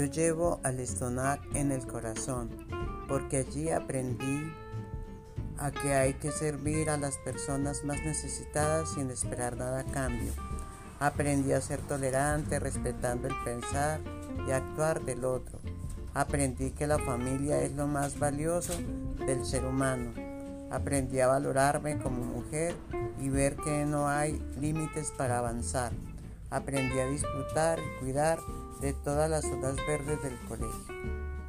Yo llevo al Estonac en el corazón, porque allí aprendí a que hay que servir a las personas más necesitadas sin esperar nada a cambio. Aprendí a ser tolerante, respetando el pensar y actuar del otro. Aprendí que la familia es lo más valioso del ser humano. Aprendí a valorarme como mujer y ver que no hay límites para avanzar. Aprendí a disfrutar y cuidar de todas las zonas verdes del colegio.